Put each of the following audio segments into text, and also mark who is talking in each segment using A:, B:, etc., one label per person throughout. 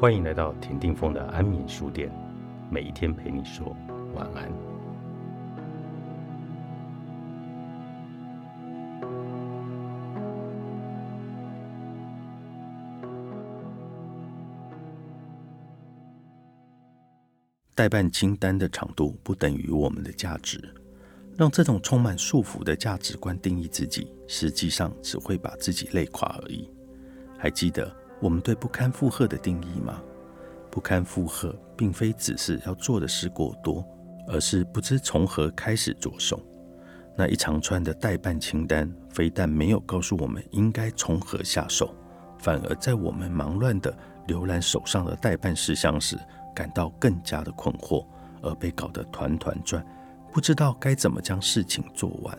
A: 欢迎来到田定峰的安眠书店，每一天陪你说晚安。代办清单的长度不等于我们的价值，让这种充满束缚的价值观定义自己，实际上只会把自己累垮而已。还记得我们对不堪负荷的定义吗？不堪负荷，并非只是要做的事过多，而是不知从何开始着手。那一长串的代办清单，非但没有告诉我们应该从何下手，反而在我们忙乱的浏览手上的代办事项时，感到更加的困惑，而被搞得团团转，不知道该怎么将事情做完。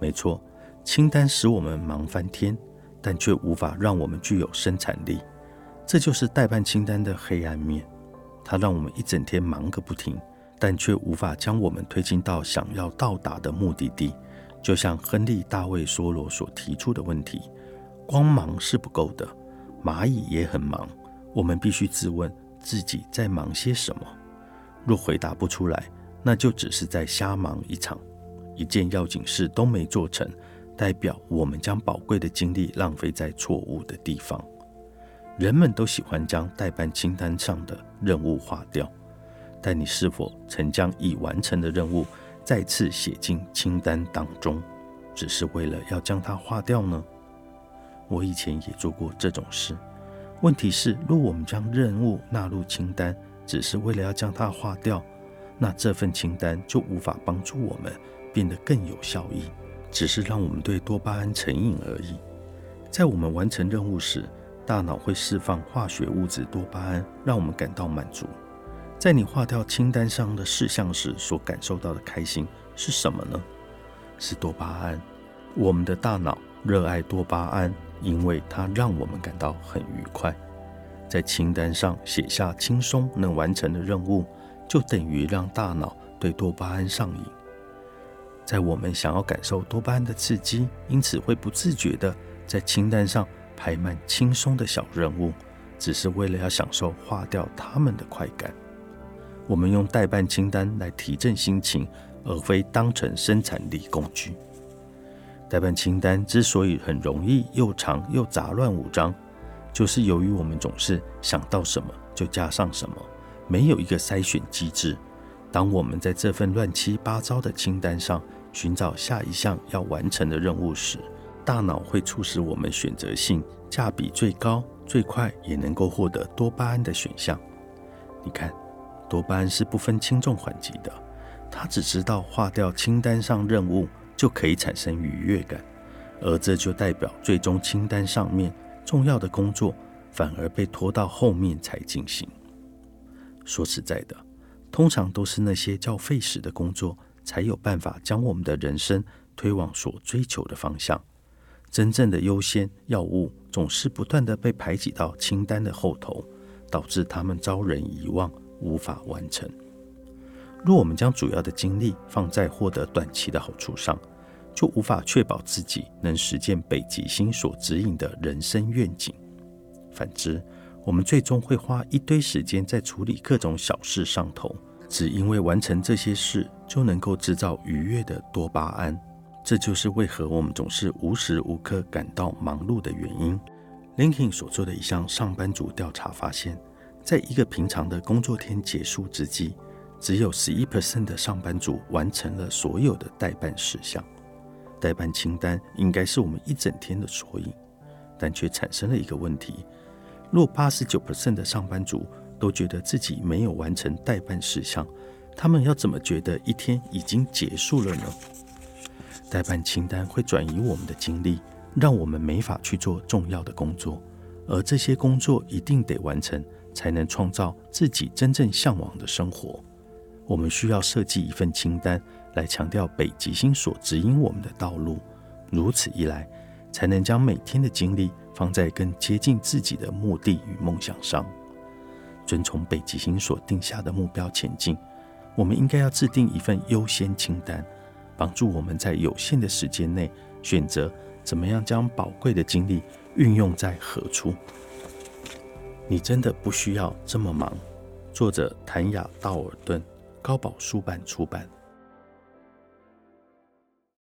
A: 没错，清单使我们忙翻天。但却无法让我们具有生产力，这就是代办清单的黑暗面。它让我们一整天忙个不停，但却无法将我们推进到想要到达的目的地。就像亨利·大卫·梭罗所提出的问题：光忙是不够的，蚂蚁也很忙。我们必须自问自己在忙些什么。若回答不出来，那就只是在瞎忙一场，一件要紧事都没做成。代表我们将宝贵的精力浪费在错误的地方。人们都喜欢将代办清单上的任务划掉，但你是否曾将已完成的任务再次写进清单当中，只是为了要将它划掉呢？我以前也做过这种事。问题是，若我们将任务纳入清单，只是为了要将它划掉，那这份清单就无法帮助我们变得更有效益。只是让我们对多巴胺成瘾而已。在我们完成任务时，大脑会释放化学物质多巴胺，让我们感到满足。在你划掉清单上的事项时，所感受到的开心是什么呢？是多巴胺。我们的大脑热爱多巴胺，因为它让我们感到很愉快。在清单上写下轻松能完成的任务，就等于让大脑对多巴胺上瘾。在我们想要感受多巴胺的刺激，因此会不自觉地在清单上排满轻松的小任务，只是为了要享受划掉它们的快感。我们用代办清单来提振心情，而非当成生产力工具。代办清单之所以很容易又长又杂乱无章，就是由于我们总是想到什么就加上什么，没有一个筛选机制。当我们在这份乱七八糟的清单上寻找下一项要完成的任务时，大脑会促使我们选择性价比最高、最快也能够获得多巴胺的选项。你看，多巴胺是不分轻重缓急的，它只知道划掉清单上任务就可以产生愉悦感，而这就代表最终清单上面重要的工作反而被拖到后面才进行。说实在的。通常都是那些较费时的工作，才有办法将我们的人生推往所追求的方向。真正的优先要务总是不断的被排挤到清单的后头，导致他们遭人遗忘，无法完成。若我们将主要的精力放在获得短期的好处上，就无法确保自己能实现北极星所指引的人生愿景。反之，我们最终会花一堆时间在处理各种小事上头。只因为完成这些事就能够制造愉悦的多巴胺，这就是为何我们总是无时无刻感到忙碌的原因。Linkin 所做的一项上班族调查发现，在一个平常的工作天结束之际，只有十一 percent 的上班族完成了所有的代办事项。代办清单应该是我们一整天的缩影，但却产生了一个问题：若八十九 percent 的上班族都觉得自己没有完成代办事项，他们要怎么觉得一天已经结束了呢？代办清单会转移我们的精力，让我们没法去做重要的工作，而这些工作一定得完成，才能创造自己真正向往的生活。我们需要设计一份清单来强调北极星所指引我们的道路，如此一来，才能将每天的精力放在更接近自己的目的与梦想上。遵从北极星所定下的目标前进，我们应该要制定一份优先清单，帮助我们在有限的时间内选择怎么样将宝贵的精力运用在何处。你真的不需要这么忙。作者谭雅·道尔顿，高宝书版出版。